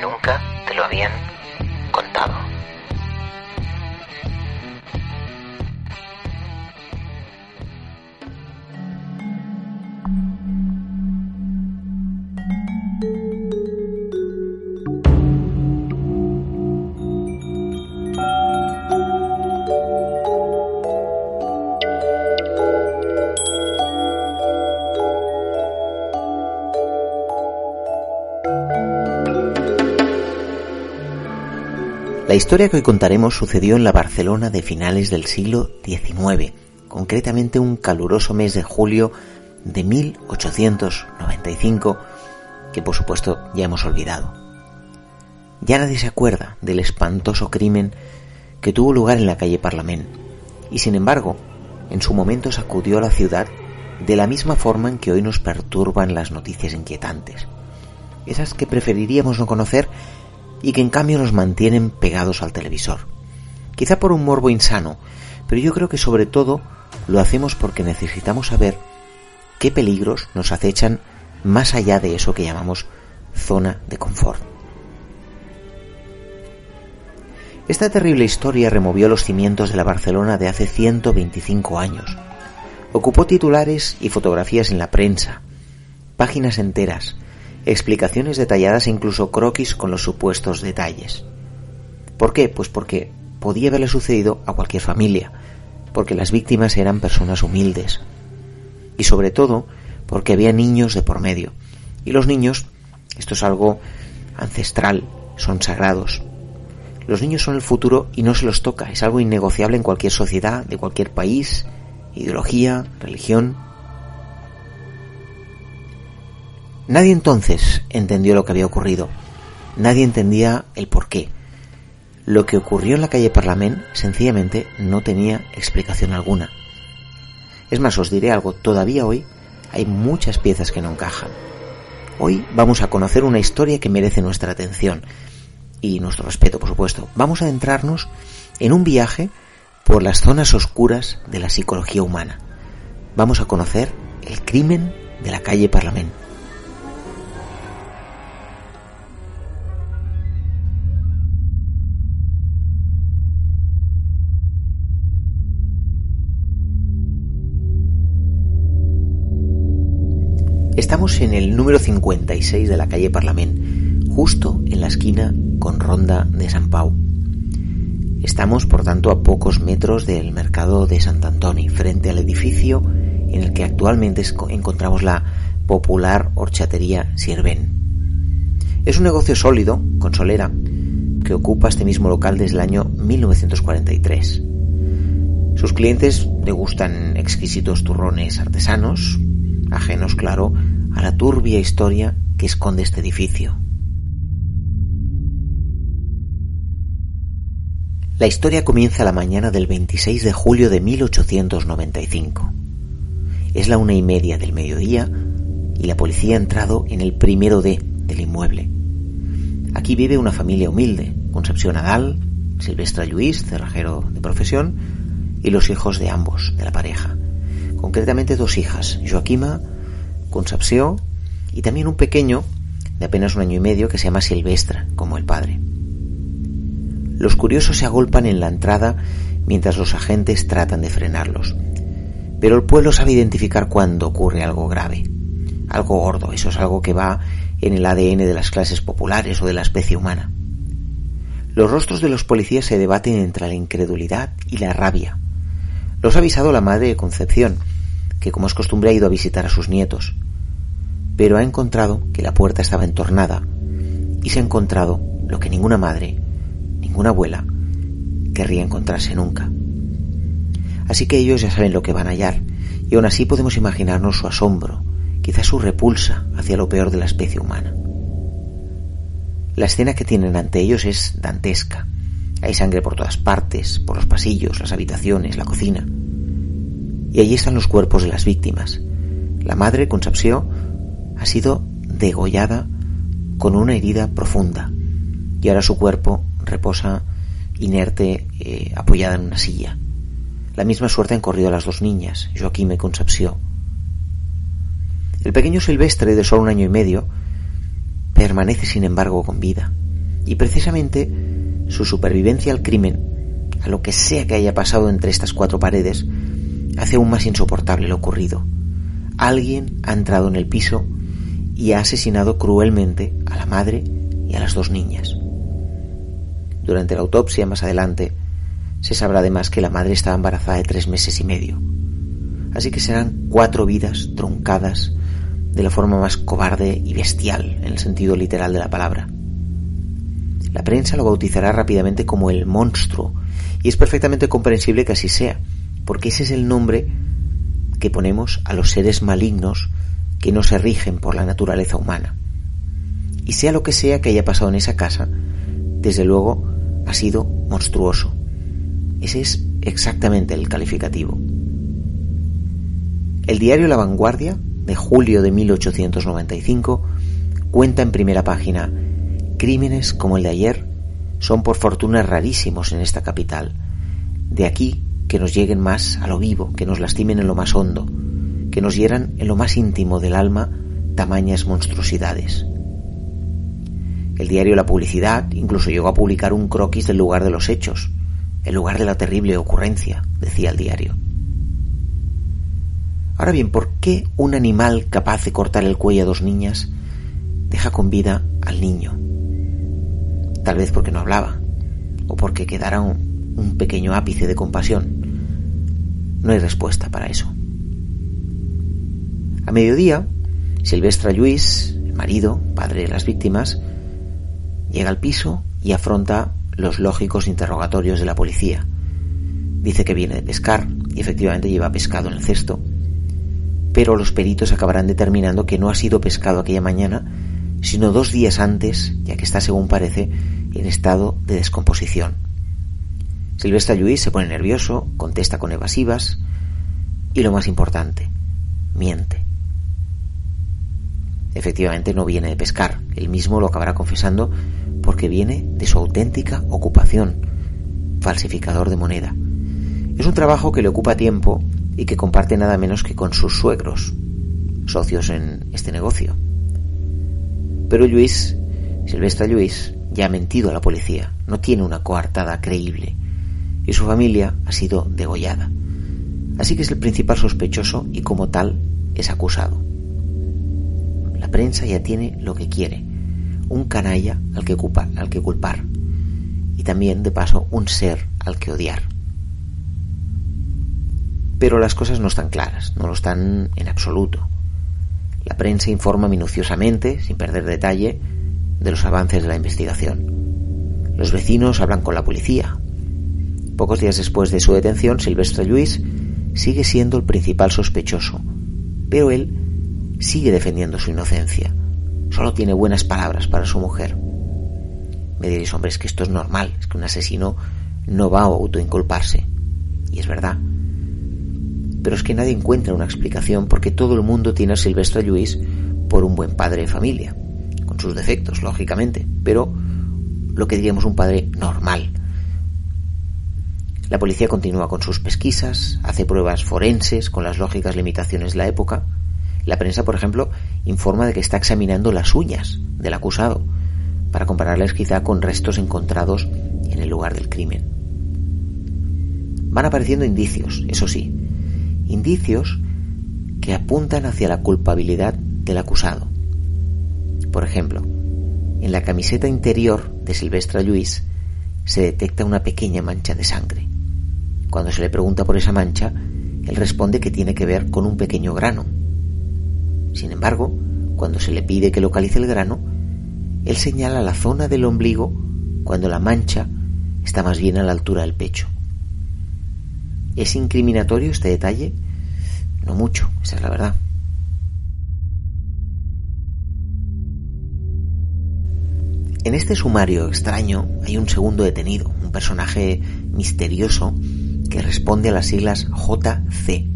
Nunca te lo habían contado. Historia que hoy contaremos sucedió en la Barcelona de finales del siglo XIX, concretamente un caluroso mes de julio de 1895, que por supuesto ya hemos olvidado. Ya nadie se acuerda del espantoso crimen que tuvo lugar en la calle Parlament, y sin embargo, en su momento sacudió a la ciudad de la misma forma en que hoy nos perturban las noticias inquietantes, esas que preferiríamos no conocer y que en cambio nos mantienen pegados al televisor. Quizá por un morbo insano, pero yo creo que sobre todo lo hacemos porque necesitamos saber qué peligros nos acechan más allá de eso que llamamos zona de confort. Esta terrible historia removió los cimientos de la Barcelona de hace 125 años. Ocupó titulares y fotografías en la prensa, páginas enteras, explicaciones detalladas e incluso croquis con los supuestos detalles. ¿Por qué? Pues porque podía haberle sucedido a cualquier familia, porque las víctimas eran personas humildes y sobre todo porque había niños de por medio. Y los niños, esto es algo ancestral, son sagrados. Los niños son el futuro y no se los toca, es algo innegociable en cualquier sociedad, de cualquier país, ideología, religión. Nadie entonces entendió lo que había ocurrido. Nadie entendía el por qué. Lo que ocurrió en la calle Parlament sencillamente no tenía explicación alguna. Es más, os diré algo, todavía hoy hay muchas piezas que no encajan. Hoy vamos a conocer una historia que merece nuestra atención y nuestro respeto, por supuesto. Vamos a adentrarnos en un viaje por las zonas oscuras de la psicología humana. Vamos a conocer el crimen de la calle Parlament. Estamos en el número 56 de la calle Parlament, justo en la esquina con Ronda de San Pau. Estamos, por tanto, a pocos metros del mercado de Sant Antoni, frente al edificio en el que actualmente encontramos la popular horchatería Sirven. Es un negocio sólido, con solera, que ocupa este mismo local desde el año 1943. Sus clientes degustan exquisitos turrones artesanos, ajenos, claro, a la turbia historia que esconde este edificio. La historia comienza la mañana del 26 de julio de 1895. Es la una y media del mediodía y la policía ha entrado en el primero D del inmueble. Aquí vive una familia humilde, Concepción Nadal, Silvestre Lluís, cerrajero de profesión, y los hijos de ambos, de la pareja. Concretamente dos hijas, Joaquima Concepción y también un pequeño de apenas un año y medio que se llama Silvestre, como el padre. Los curiosos se agolpan en la entrada mientras los agentes tratan de frenarlos. Pero el pueblo sabe identificar cuando ocurre algo grave, algo gordo, eso es algo que va en el ADN de las clases populares o de la especie humana. Los rostros de los policías se debaten entre la incredulidad y la rabia. Los ha avisado la madre de Concepción, que como es costumbre ha ido a visitar a sus nietos, pero ha encontrado que la puerta estaba entornada y se ha encontrado lo que ninguna madre, ninguna abuela querría encontrarse nunca. Así que ellos ya saben lo que van a hallar Y aún así podemos imaginarnos su asombro, quizás su repulsa hacia lo peor de la especie humana. La escena que tienen ante ellos es dantesca. Hay sangre por todas partes, por los pasillos, las habitaciones, la cocina. Y allí están los cuerpos de las víctimas. La madre, Concepción, ha sido degollada con una herida profunda y ahora su cuerpo reposa inerte eh, apoyada en una silla. La misma suerte han corrido las dos niñas, Joaquín y Concepción. El pequeño Silvestre, de solo un año y medio, permanece sin embargo con vida. Y precisamente su supervivencia al crimen, a lo que sea que haya pasado entre estas cuatro paredes, hace aún más insoportable lo ocurrido. Alguien ha entrado en el piso y ha asesinado cruelmente a la madre y a las dos niñas. Durante la autopsia, más adelante, se sabrá además que la madre estaba embarazada de tres meses y medio. Así que serán cuatro vidas truncadas de la forma más cobarde y bestial en el sentido literal de la palabra. La prensa lo bautizará rápidamente como el monstruo, y es perfectamente comprensible que así sea, porque ese es el nombre que ponemos a los seres malignos que no se rigen por la naturaleza humana. Y sea lo que sea que haya pasado en esa casa, desde luego ha sido monstruoso. Ese es exactamente el calificativo. El diario La Vanguardia de julio de 1895 cuenta en primera página Crímenes como el de ayer son por fortuna rarísimos en esta capital. De aquí que nos lleguen más a lo vivo, que nos lastimen en lo más hondo, que nos hieran en lo más íntimo del alma tamañas monstruosidades. El diario La Publicidad incluso llegó a publicar un croquis del lugar de los hechos, el lugar de la terrible ocurrencia, decía el diario. Ahora bien, ¿por qué un animal capaz de cortar el cuello a dos niñas deja con vida al niño? Tal vez porque no hablaba, o porque quedara un, pequeño ápice de compasión. No hay respuesta para eso. A mediodía, Silvestre Luis, el marido, padre de las víctimas, llega al piso y afronta los lógicos interrogatorios de la policía. Dice que viene de pescar y efectivamente lleva pescado en el cesto pero los peritos acabarán determinando que no ha sido pescado aquella mañana, sino dos días antes, ya que está, según parece, en estado de descomposición. Silvestre Lluís se pone nervioso, contesta con evasivas y lo más importante, miente. Efectivamente no viene de pescar, él mismo lo acabará confesando porque viene de su auténtica ocupación, falsificador de moneda. Es un trabajo que le ocupa tiempo y que comparte nada menos que con sus suegros, socios en este negocio. Pero Luis, Silvestre Luis, ya ha mentido a la policía, no tiene una coartada creíble y su familia ha sido degollada. Así que es el principal sospechoso y como tal es acusado. La prensa ya tiene lo que quiere, un canalla al que, al que culpar y también de paso un ser al que odiar. Pero las cosas no están claras, no lo están en absoluto. La prensa informa minuciosamente, sin perder detalle, de los avances de la investigación. Los vecinos hablan con la policía. Pocos días después de su detención, Silvestre Luis sigue siendo el principal sospechoso, pero él sigue defendiendo su inocencia. Solo tiene buenas palabras para su mujer. Me diréis, hombre, es que esto es normal, es que un asesino no va a autoinculparse. Y es verdad, pero es que nadie encuentra una explicación porque todo el mundo tiene a Silvestre Lluís por un buen padre de familia, con sus defectos, lógicamente, pero lo que diríamos un padre normal. La policía continúa con sus pesquisas, hace pruebas forenses con las lógicas limitaciones de la época. La prensa, por ejemplo, informa de que está examinando las uñas del acusado para compararlas quizá con restos encontrados en el lugar del crimen. Van apareciendo indicios, eso sí, indicios que apuntan hacia la culpabilidad del acusado. Por ejemplo, en la camiseta interior de Silvestre Luis se detecta una pequeña mancha de sangre. Cuando se le pregunta por esa mancha, él responde que tiene que ver con un pequeño grano. Sin embargo, cuando se le pide que localice el grano, él señala la zona del ombligo cuando la mancha está más bien a la altura del pecho. ¿Es incriminatorio este detalle? No mucho, esa es la verdad. En este sumario extraño hay un segundo detenido, un personaje misterioso que responde a las siglas JC.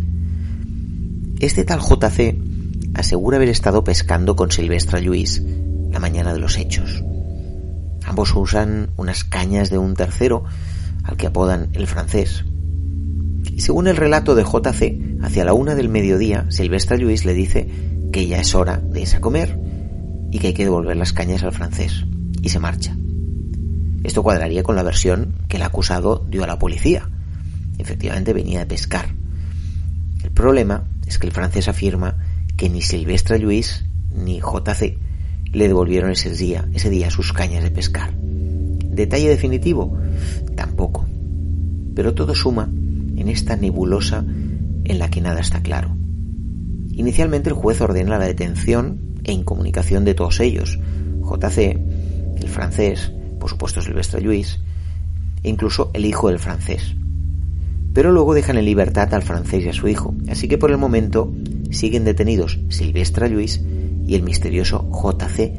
Este tal JC asegura haber estado pescando con Silvestra Luis la mañana de los hechos. Ambos usan unas cañas de un tercero, al que apodan el francés. Y según el relato de JC, hacia la una del mediodía, Silvestra Luis le dice que ya es hora de irse a comer y que hay que devolver las cañas al francés y se marcha. Esto cuadraría con la versión que el acusado dio a la policía. Efectivamente venía de pescar. El problema es que el francés afirma que ni Silvestre Luis ni JC le devolvieron ese día, ese día sus cañas de pescar. Detalle definitivo, tampoco. Pero todo suma en esta nebulosa en la que nada está claro. Inicialmente el juez ordena la detención e incomunicación de todos ellos. JC el francés, por supuesto Silvestre Luis, e incluso el hijo del francés. Pero luego dejan en libertad al francés y a su hijo, así que por el momento siguen detenidos Silvestre Luis y el misterioso JC,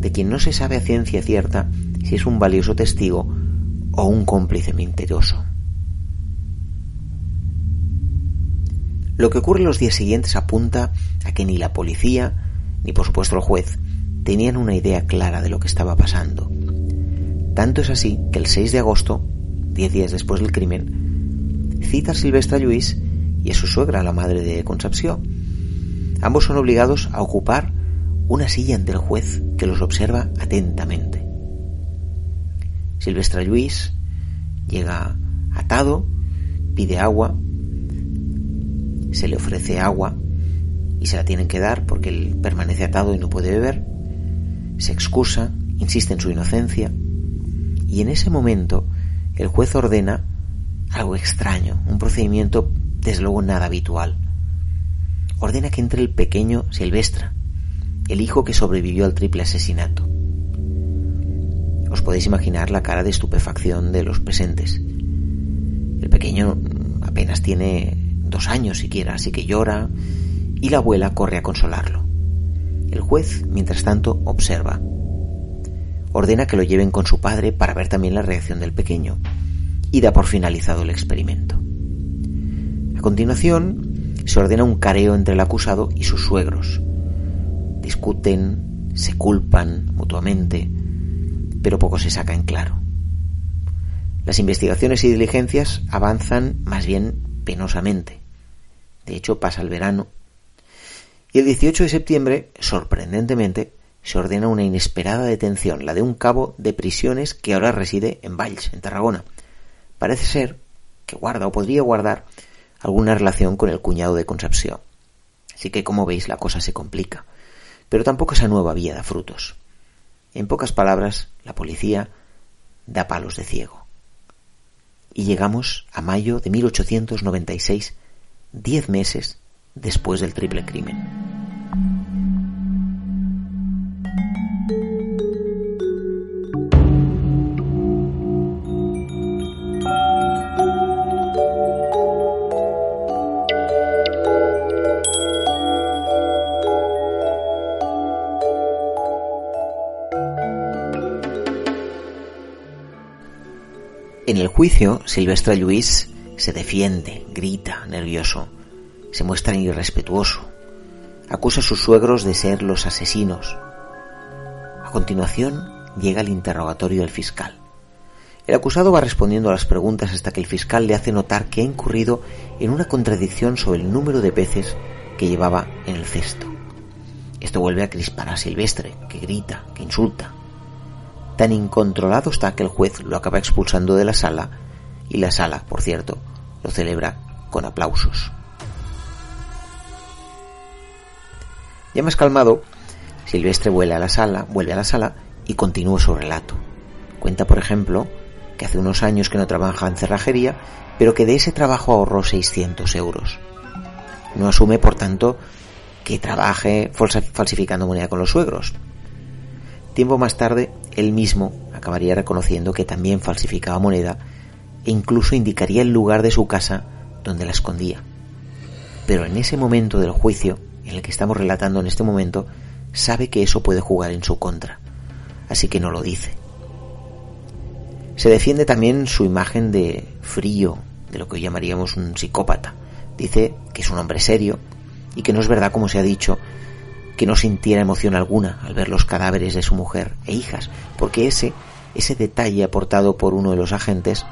de quien no se sabe a ciencia cierta si es un valioso testigo o un cómplice mentiroso. Lo que ocurre los días siguientes apunta a que ni la policía, ni por supuesto el juez, tenían una idea clara de lo que estaba pasando. Tanto es así que el 6 de agosto, diez días después del crimen, cita Silvestre Luis y a su suegra, la madre de Concepción. Ambos son obligados a ocupar una silla ante el juez que los observa atentamente. Silvestre Luis llega atado, pide agua, se le ofrece agua y se la tienen que dar porque él permanece atado y no puede beber se excusa, insiste en su inocencia, y en ese momento el juez ordena algo extraño, un procedimiento desde luego nada habitual. Ordena que entre el pequeño Silvestra, el hijo que sobrevivió al triple asesinato. Os podéis imaginar la cara de estupefacción de los presentes. El pequeño apenas tiene dos años siquiera, así que llora y la abuela corre a consolarlo. El juez, mientras tanto, observa. Ordena que lo lleven con su padre para ver también la reacción del pequeño y da por finalizado el experimento. A continuación, se ordena un careo entre el acusado y sus suegros. Discuten, se culpan mutuamente, pero poco se saca en claro. Las investigaciones y diligencias avanzan más bien penosamente. De hecho, pasa el verano y el 18 de septiembre, sorprendentemente, se ordena una inesperada detención, la de un cabo de prisiones que ahora reside en Valls, en Tarragona. Parece ser que guarda o podría guardar alguna relación con el cuñado de Concepción. Así que, como veis, la cosa se complica. Pero tampoco esa nueva vía da frutos. En pocas palabras, la policía da palos de ciego. Y llegamos a mayo de 1896, diez meses después del triple crimen. En el juicio, Silvestre Luis se defiende, grita, nervioso, se muestra irrespetuoso, acusa a sus suegros de ser los asesinos. A continuación, llega el interrogatorio del fiscal. El acusado va respondiendo a las preguntas hasta que el fiscal le hace notar que ha incurrido en una contradicción sobre el número de peces que llevaba en el cesto. Esto vuelve a crispar a Silvestre, que grita, que insulta, Tan incontrolado está que el juez lo acaba expulsando de la sala y la sala, por cierto, lo celebra con aplausos. Ya más calmado, Silvestre vuelve a la sala, vuelve a la sala y continúa su relato. Cuenta, por ejemplo, que hace unos años que no trabaja en cerrajería, pero que de ese trabajo ahorró 600 euros. No asume, por tanto, que trabaje falsificando moneda con los suegros. Tiempo más tarde, él mismo acabaría reconociendo que también falsificaba moneda e incluso indicaría el lugar de su casa donde la escondía. pero en ese momento del juicio, en el que estamos relatando en este momento, sabe que eso puede jugar en su contra, así que no lo dice. Se defiende también su imagen de frío, de lo que hoy llamaríamos un psicópata. Dice que es un hombre serio y que no es verdad, como se ha dicho, que no sintiera emoción alguna al ver los cadáveres de su mujer e hijas, porque ese, ese detalle aportado por uno de los agentes,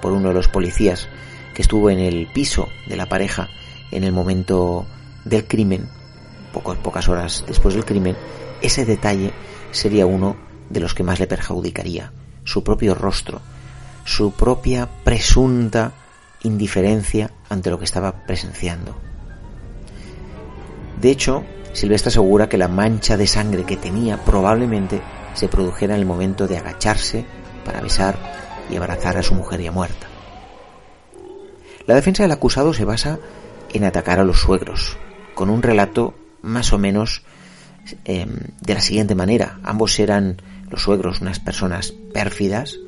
por uno de los policías, que estuvo en el piso de la pareja en el momento del crimen, pocas, pocas horas después del crimen, ese detalle sería uno de los que más le perjudicaría. Su propio rostro, su propia presunta indiferencia ante lo que estaba presenciando. De hecho, Silvestre asegura que la mancha de sangre que tenía probablemente se produjera en el momento de agacharse para besar y abrazar a su mujer ya muerta. La defensa del acusado se basa en atacar a los suegros, con un relato más o menos em, de la siguiente manera. Ambos eran los suegros unas personas pérfidas,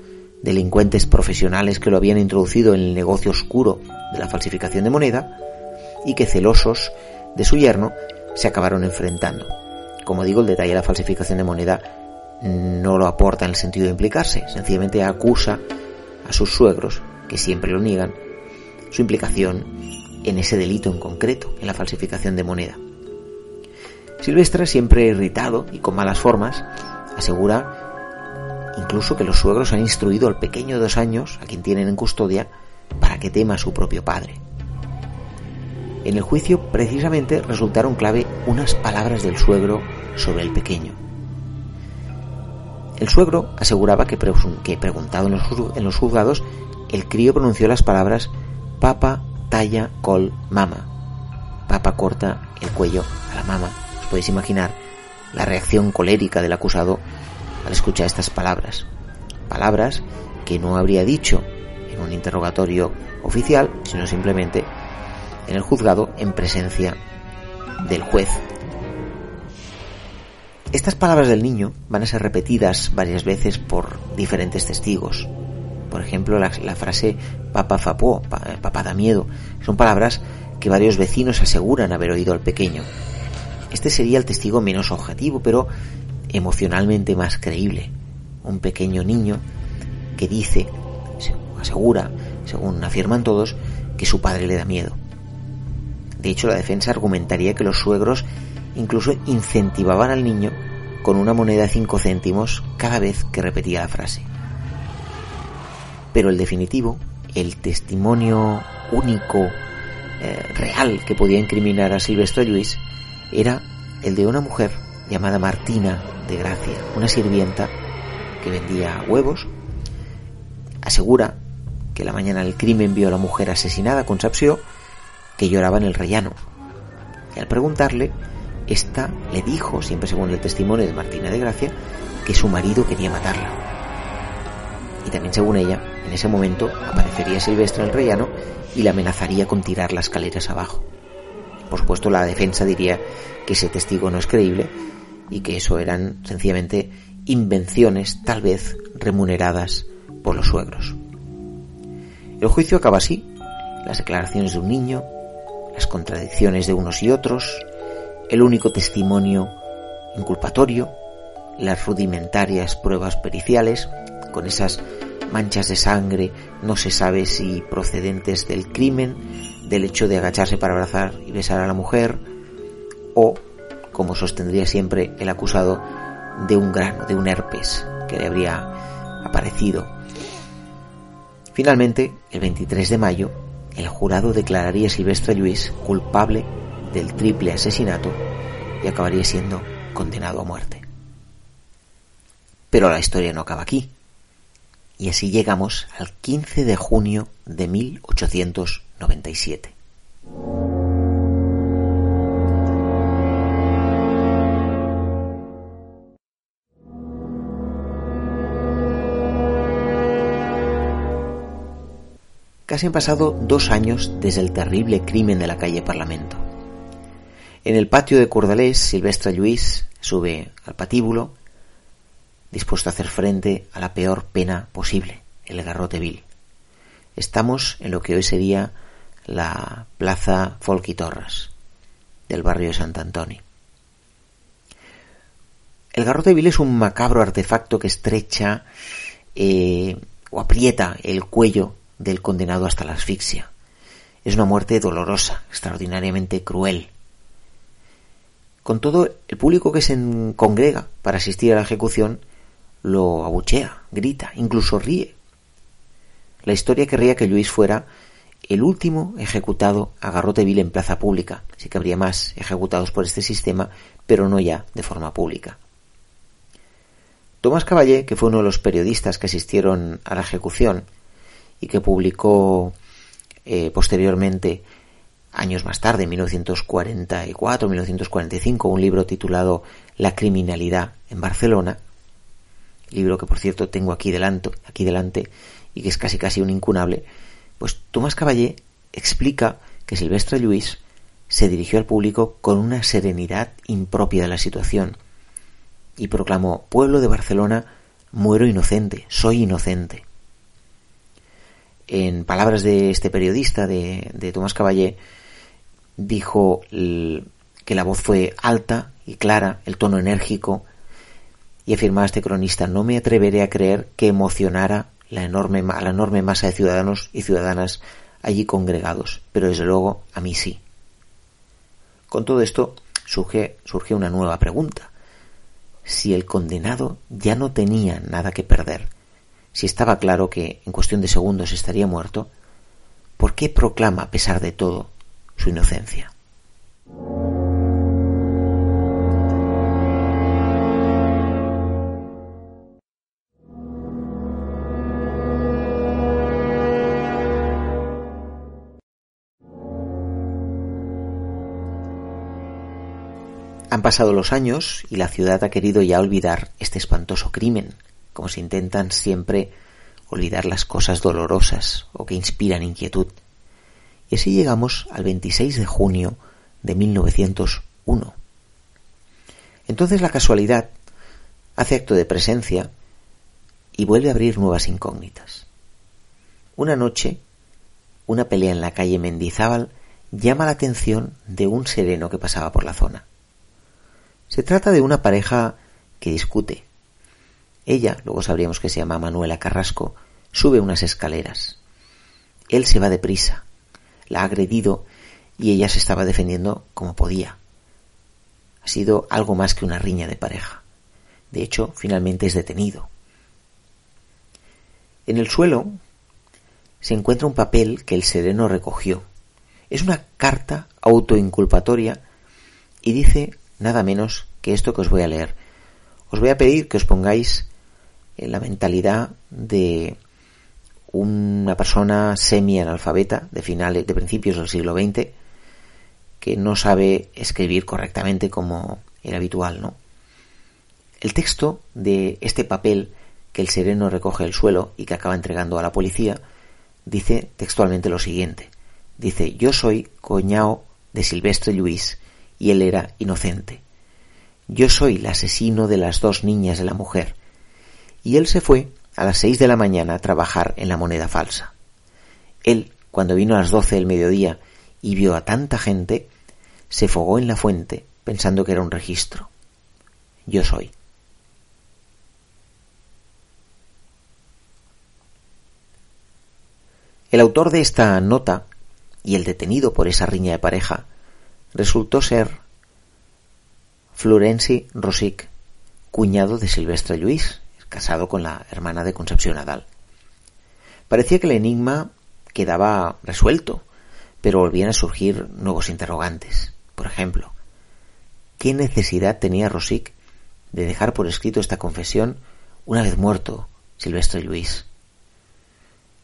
delincuentes profesionales que lo habían introducido en el negocio oscuro de la falsificación de moneda y que celosos de su yerno se acabaron enfrentando. Como digo, el detalle de la falsificación de moneda no lo aporta en el sentido de implicarse, sencillamente acusa a sus suegros, que siempre lo niegan, su implicación en ese delito en concreto, en la falsificación de moneda. Silvestre, siempre irritado y con malas formas, asegura incluso que los suegros han instruido al pequeño de dos años, a quien tienen en custodia, para que tema a su propio padre. En el juicio, precisamente, resultaron clave unas palabras del suegro sobre el pequeño. El suegro aseguraba que, preguntado en los juzgados, el crío pronunció las palabras papa, talla, col, mama. Papa corta el cuello a la mama. Os podéis imaginar la reacción colérica del acusado al escuchar estas palabras. Palabras que no habría dicho en un interrogatorio oficial, sino simplemente en el juzgado en presencia del juez. Estas palabras del niño van a ser repetidas varias veces por diferentes testigos. Por ejemplo, la, frase papá fapó, papá da miedo, son palabras que varios vecinos aseguran haber oído al pequeño. Este sería el testigo menos objetivo, pero emocionalmente más creíble. Un pequeño niño que dice, asegura, según afirman todos, que su padre le da miedo. De hecho, la defensa argumentaría que los suegros incluso incentivaban al niño con una moneda de 5 céntimos cada vez que repetía la frase. Pero el definitivo, el testimonio único, eh, real que podía incriminar a Silvestre Luis, era el de una mujer llamada Martina de Gracia, una sirvienta que vendía huevos, asegura que la mañana del crimen vio a la mujer asesinada con Sapsio, que lloraba en el rellano. Y al preguntarle, esta le dijo, siempre según el testimonio de Martina de Gracia, que su marido quería matarla. Y también según ella, en ese momento aparecería Silvestre en el rellano y le amenazaría con tirar las escaleras abajo. Por supuesto, la defensa diría que ese testigo no es creíble y que eso eran sencillamente invenciones, tal vez remuneradas por los suegros. El juicio acaba así. Las declaraciones de un niño, las contradicciones de unos y otros, el único testimonio inculpatorio, las rudimentarias pruebas periciales, con esas manchas de sangre, no se sabe si procedentes del crimen, del hecho de agacharse para abrazar y besar a la mujer, o, como sostendría siempre el acusado, de un grano, de un herpes que le habría aparecido. Finalmente, el 23 de mayo, el jurado declararía a Silvestre Luis culpable del triple asesinato y acabaría siendo condenado a muerte. Pero la historia no acaba aquí. Y así llegamos al 15 de junio de 1897. Casi han pasado dos años desde el terrible crimen de la calle Parlamento. En el patio de Cordalés, Silvestre Luis sube al patíbulo dispuesto a hacer frente a la peor pena posible, el garrote vil. Estamos en lo que hoy sería la Plaza Folquitorras del barrio de Sant Antoni. El garrote vil es un macabro artefacto que estrecha eh, o aprieta el cuello del condenado hasta la asfixia. Es una muerte dolorosa, extraordinariamente cruel. Con todo, el público que se congrega para asistir a la ejecución lo abuchea, grita, incluso ríe. La historia querría que Luis fuera el último ejecutado a garrote vil en plaza pública. Sí que habría más ejecutados por este sistema, pero no ya de forma pública. Tomás Caballé, que fue uno de los periodistas que asistieron a la ejecución y que publicó eh, posteriormente, años más tarde, en 1944-1945, un libro titulado La criminalidad en Barcelona, libro que por cierto tengo aquí delante, aquí delante y que es casi casi un incunable, pues Tomás Caballé explica que Silvestre Luis se dirigió al público con una serenidad impropia de la situación y proclamó Pueblo de Barcelona, muero inocente, soy inocente. En palabras de este periodista, de, de Tomás Caballé, dijo que la voz fue alta y clara, el tono enérgico, y afirmaba este cronista, no me atreveré a creer que emocionara la enorme, a la enorme masa de ciudadanos y ciudadanas allí congregados, pero desde luego a mí sí. Con todo esto surge, surge una nueva pregunta. Si el condenado ya no tenía nada que perder, si estaba claro que en cuestión de segundos estaría muerto, ¿por qué proclama a pesar de todo su inocencia? Han pasado los años y la ciudad ha querido ya olvidar este espantoso crimen, como se intentan siempre olvidar las cosas dolorosas o que inspiran inquietud. Y así llegamos al 26 de junio de 1901. Entonces la casualidad hace acto de presencia y vuelve a abrir nuevas incógnitas. Una noche, una pelea en la calle Mendizábal llama la atención de un sereno que pasaba por la zona. Se trata de una pareja que discute. Ella, luego sabríamos que se llama Manuela Carrasco, sube unas escaleras. Él se va deprisa, la ha agredido y ella se estaba defendiendo como podía. Ha sido algo más que una riña de pareja. De hecho, finalmente es detenido. En el suelo se encuentra un papel que el sereno recogió. Es una carta autoinculpatoria y dice nada menos que esto que os voy a leer. Os voy a pedir que os pongáis la mentalidad de una persona semi-analfabeta de finales, de principios del siglo XX, que no sabe escribir correctamente como era habitual, ¿no? El texto de este papel que el sereno recoge del suelo y que acaba entregando a la policía dice textualmente lo siguiente. Dice, yo soy coñao de Silvestre Luis y él era inocente. Yo soy el asesino de las dos niñas de la mujer. Y él se fue a las seis de la mañana a trabajar en la moneda falsa. Él, cuando vino a las doce del mediodía y vio a tanta gente, se fogó en la fuente pensando que era un registro. Yo soy. El autor de esta nota y el detenido por esa riña de pareja resultó ser Florenci Rosic, cuñado de Silvestre Luis, casado con la hermana de Concepción Nadal. Parecía que el enigma quedaba resuelto, pero volvían a surgir nuevos interrogantes. Por ejemplo, ¿qué necesidad tenía Rosic de dejar por escrito esta confesión una vez muerto Silvestre Luis?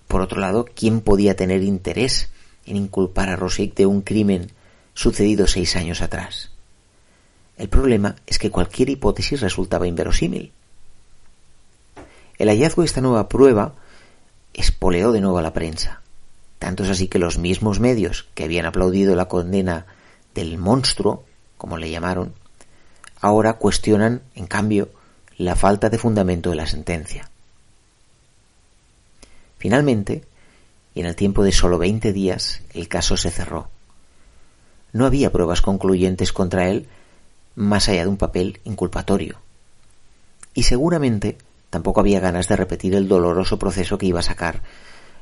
Por otro lado, ¿quién podía tener interés en inculpar a Rosic de un crimen sucedido seis años atrás. El problema es que cualquier hipótesis resultaba inverosímil. El hallazgo de esta nueva prueba espoleó de nuevo a la prensa. Tanto es así que los mismos medios que habían aplaudido la condena del monstruo, como le llamaron, ahora cuestionan, en cambio, la falta de fundamento de la sentencia. Finalmente, y en el tiempo de solo 20 días el caso se cerró. No había pruebas concluyentes contra él más allá de un papel inculpatorio. Y seguramente tampoco había ganas de repetir el doloroso proceso que iba a sacar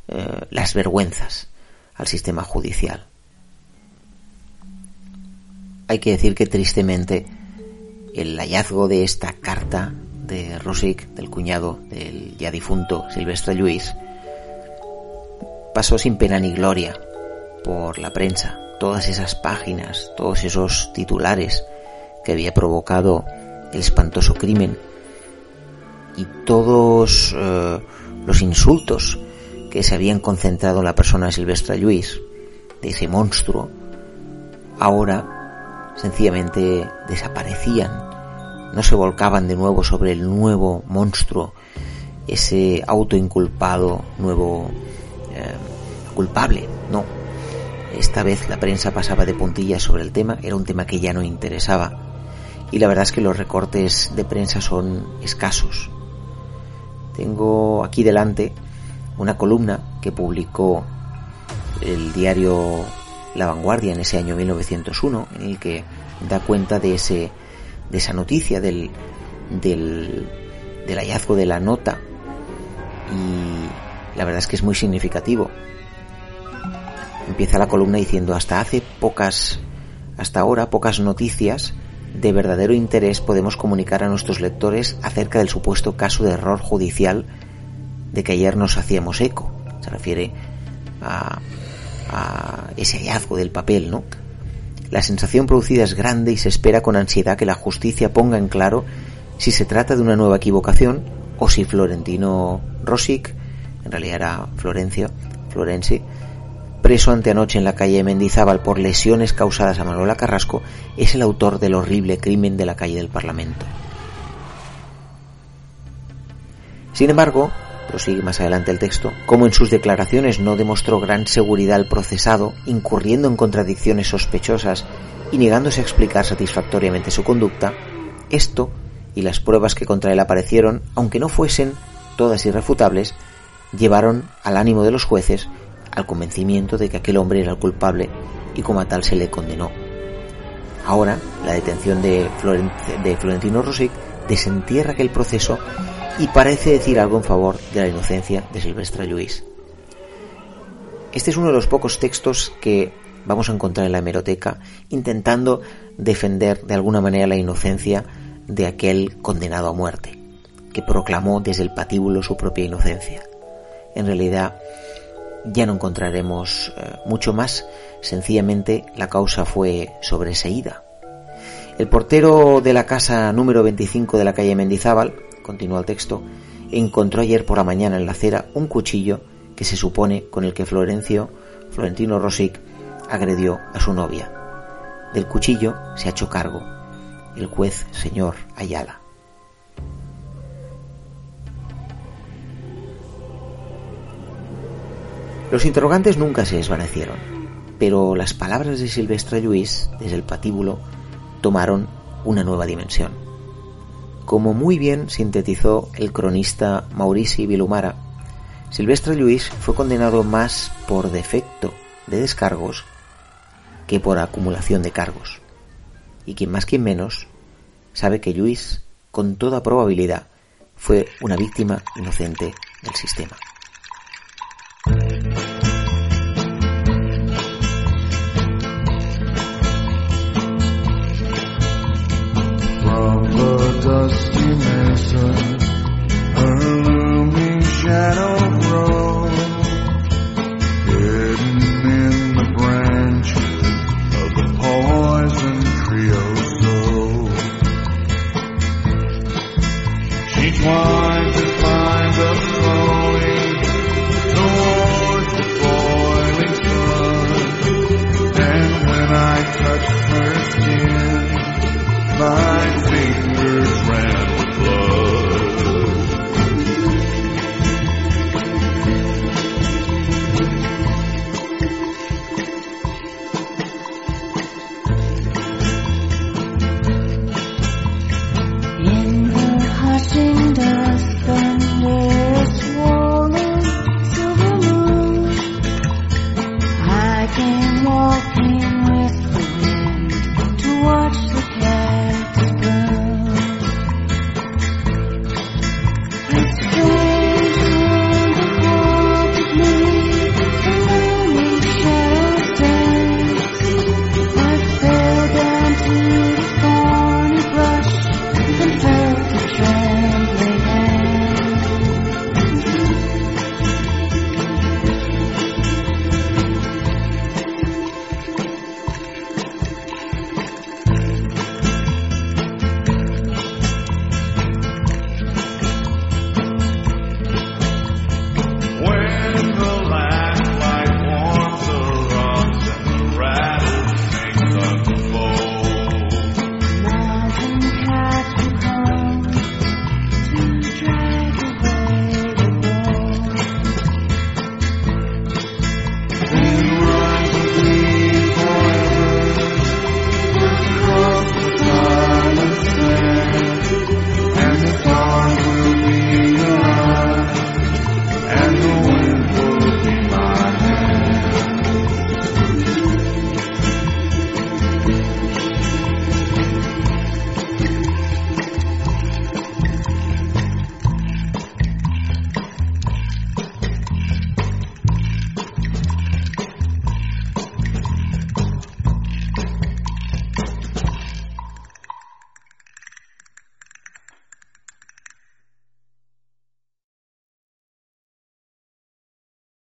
eh, las vergüenzas al sistema judicial. Hay que decir que tristemente el hallazgo de esta carta de Rosic, del cuñado del ya difunto Silvestre Luis, pasó sin pena ni gloria por la prensa. Todas esas páginas, todos esos titulares que había provocado el espantoso crimen y todos eh, los insultos que se habían concentrado en la persona de Silvestre Luis, de ese monstruo, ahora sencillamente desaparecían, no se volcaban de nuevo sobre el nuevo monstruo, ese autoinculpado nuevo eh, culpable, no. Esta vez la prensa pasaba de puntillas sobre el tema, era un tema que ya no interesaba. Y la verdad es que los recortes de prensa son escasos. Tengo aquí delante una columna que publicó el diario La Vanguardia en ese año 1901, en el que da cuenta de ese de esa noticia del, del, del hallazgo de la nota y la verdad es que es muy significativo. Empieza la columna diciendo hasta hace pocas hasta ahora pocas noticias de verdadero interés podemos comunicar a nuestros lectores acerca del supuesto caso de error judicial de que ayer nos hacíamos eco. Se refiere a, ese hallazgo del papel, ¿no? La sensación producida es grande y se espera con ansiedad que la justicia ponga en claro si se trata de una nueva equivocación o si Florentino Rosic, en realidad era Florencio, Florenci, preso anteanoche en la calle de Mendizábal por lesiones causadas a Manuela Carrasco, es el autor del horrible crimen de la calle del Parlamento. Sin embargo, prosigue más adelante el texto, como en sus declaraciones no demostró gran seguridad al procesado, incurriendo en contradicciones sospechosas y negándose a explicar satisfactoriamente su conducta, esto y las pruebas que contra él aparecieron, aunque no fuesen todas irrefutables, llevaron al ánimo de los jueces al convencimiento de que aquel hombre era el culpable y como a tal se le condenó. Ahora, la detención de, Florentino Rosic desentierra aquel proceso y parece decir algo en favor de la inocencia de Silvestre Luis. Este es uno de los pocos textos que vamos a encontrar en la hemeroteca intentando defender de alguna manera la inocencia de aquel condenado a muerte, que proclamó desde el patíbulo su propia inocencia. En realidad ya no encontraremos eh, mucho más, sencillamente la causa fue sobreseída. El portero de la casa número 25 de la calle Mendizábal, continúa el texto, encontró ayer por la mañana en la acera un cuchillo que se supone con el que Florencio, Florentino Rosic, agredió a su novia. Del cuchillo se ha hecho cargo el juez señor Ayala. Los interrogantes nunca se desvanecieron, pero las palabras de Silvestre Luis desde el patíbulo tomaron una nueva dimensión. Como muy bien sintetizó el cronista Maurici Vilumara, Silvestre Luis fue condenado más por defecto de descargos que por acumulación de cargos. Y quien más quien menos sabe que Luis, con toda probabilidad, fue una víctima inocente del sistema.